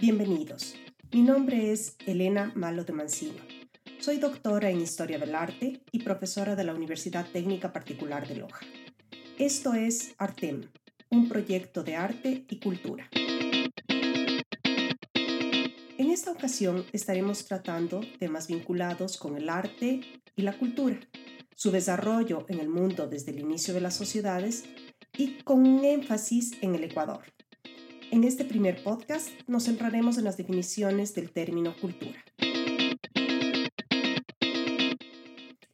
Bienvenidos. Mi nombre es Elena Malo de Mancino. Soy doctora en Historia del Arte y profesora de la Universidad Técnica Particular de Loja. Esto es Artem, un proyecto de arte y cultura. En esta ocasión estaremos tratando temas vinculados con el arte y la cultura, su desarrollo en el mundo desde el inicio de las sociedades y con un énfasis en el Ecuador. En este primer podcast nos centraremos en las definiciones del término cultura.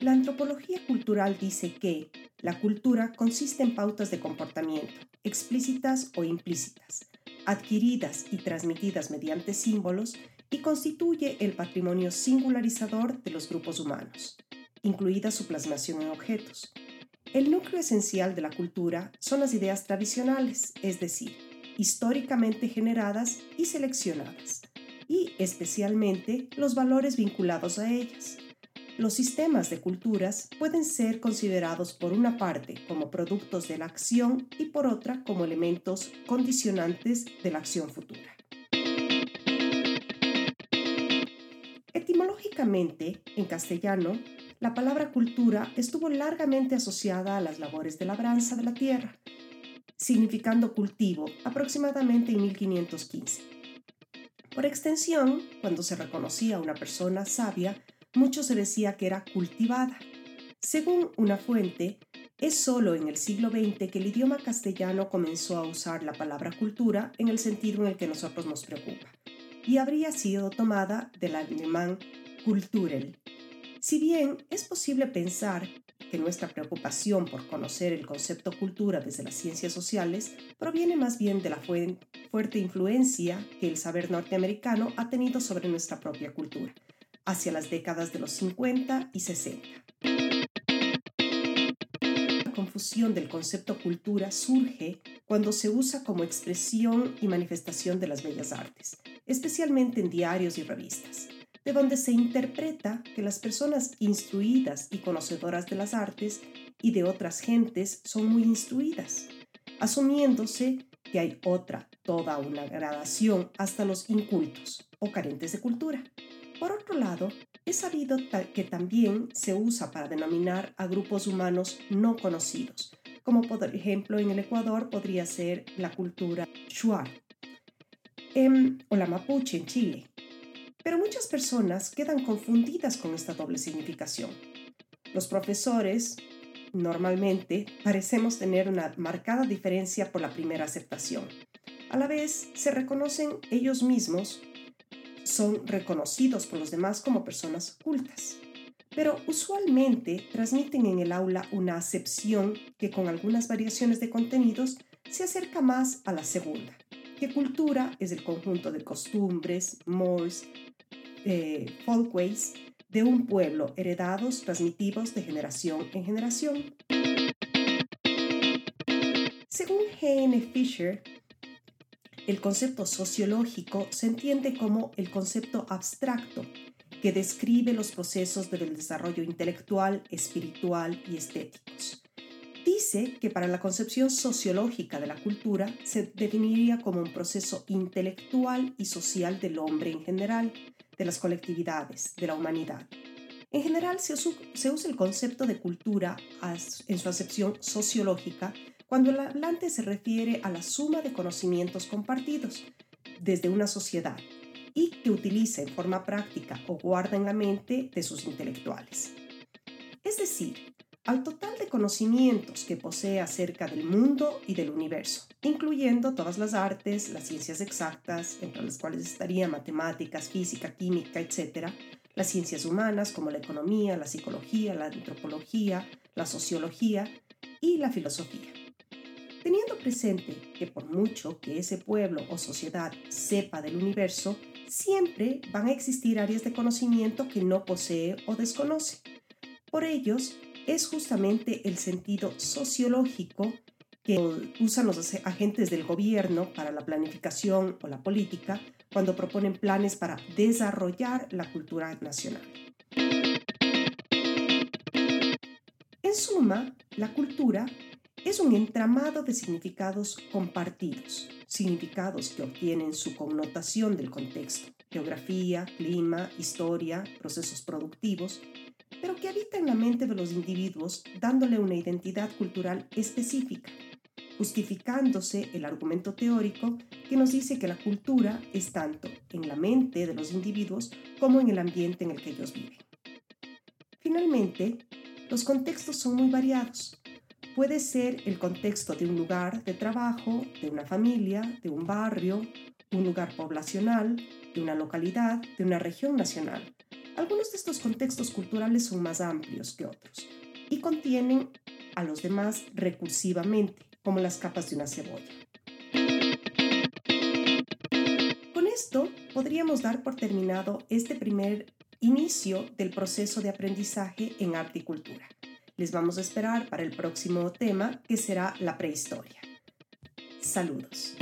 La antropología cultural dice que la cultura consiste en pautas de comportamiento, explícitas o implícitas, adquiridas y transmitidas mediante símbolos y constituye el patrimonio singularizador de los grupos humanos, incluida su plasmación en objetos. El núcleo esencial de la cultura son las ideas tradicionales, es decir, históricamente generadas y seleccionadas, y especialmente los valores vinculados a ellas. Los sistemas de culturas pueden ser considerados por una parte como productos de la acción y por otra como elementos condicionantes de la acción futura. Etimológicamente, en castellano, la palabra cultura estuvo largamente asociada a las labores de labranza de la tierra, significando cultivo aproximadamente en 1515. Por extensión, cuando se reconocía a una persona sabia, mucho se decía que era cultivada. Según una fuente, es solo en el siglo XX que el idioma castellano comenzó a usar la palabra cultura en el sentido en el que nosotros nos preocupa, y habría sido tomada del alemán Kulturel. Si bien es posible pensar que nuestra preocupación por conocer el concepto cultura desde las ciencias sociales proviene más bien de la fuerte influencia que el saber norteamericano ha tenido sobre nuestra propia cultura, hacia las décadas de los 50 y 60. La confusión del concepto cultura surge cuando se usa como expresión y manifestación de las bellas artes, especialmente en diarios y revistas de donde se interpreta que las personas instruidas y conocedoras de las artes y de otras gentes son muy instruidas, asumiéndose que hay otra, toda una gradación hasta los incultos o carentes de cultura. Por otro lado, es sabido que también se usa para denominar a grupos humanos no conocidos, como por ejemplo en el Ecuador podría ser la cultura Shuar em, o la mapuche en Chile, pero muchas personas quedan confundidas con esta doble significación. Los profesores normalmente parecemos tener una marcada diferencia por la primera aceptación. A la vez, se reconocen ellos mismos, son reconocidos por los demás como personas cultas, pero usualmente transmiten en el aula una acepción que con algunas variaciones de contenidos se acerca más a la segunda, que cultura es el conjunto de costumbres, mores, eh, folkways de un pueblo heredados, transmitidos de generación en generación. Según G.N. Fisher, el concepto sociológico se entiende como el concepto abstracto que describe los procesos del desarrollo intelectual, espiritual y estéticos. Dice que para la concepción sociológica de la cultura se definiría como un proceso intelectual y social del hombre en general, de las colectividades, de la humanidad. En general se, usa el concepto de cultura en su acepción sociológica cuando el hablante se refiere a la suma de conocimientos compartidos desde una sociedad y que utiliza en forma práctica o guarda en la mente de sus intelectuales. Es decir, al total conocimientos que posee acerca del mundo y del universo, incluyendo todas las artes, las ciencias exactas, entre las cuales estarían matemáticas, física, química, etc., las ciencias humanas como la economía, la psicología, la antropología, la sociología y la filosofía. Teniendo presente que por mucho que ese pueblo o sociedad sepa del universo, siempre van a existir áreas de conocimiento que no posee o desconoce. Por ellos, es justamente el sentido sociológico que usan los agentes del gobierno para la planificación o la política cuando proponen planes para desarrollar la cultura nacional. En suma, la cultura es un entramado de significados compartidos, significados que obtienen su connotación del contexto, geografía, clima, historia, procesos productivos, pero que habita en la mente de los individuos dándole una identidad cultural específica, justificándose el argumento teórico que nos dice que la cultura es tanto en la mente de los individuos como en el ambiente en el que ellos viven. Finalmente, los contextos son muy variados. Puede ser el contexto de un lugar de trabajo, de una familia, de un barrio, un lugar poblacional, de una localidad, de una región nacional. Algunos de estos contextos culturales son más amplios que otros y contienen a los demás recursivamente, como las capas de una cebolla. Con esto podríamos dar por terminado este primer inicio del proceso de aprendizaje en arte y cultura. Les vamos a esperar para el próximo tema que será la prehistoria. Saludos.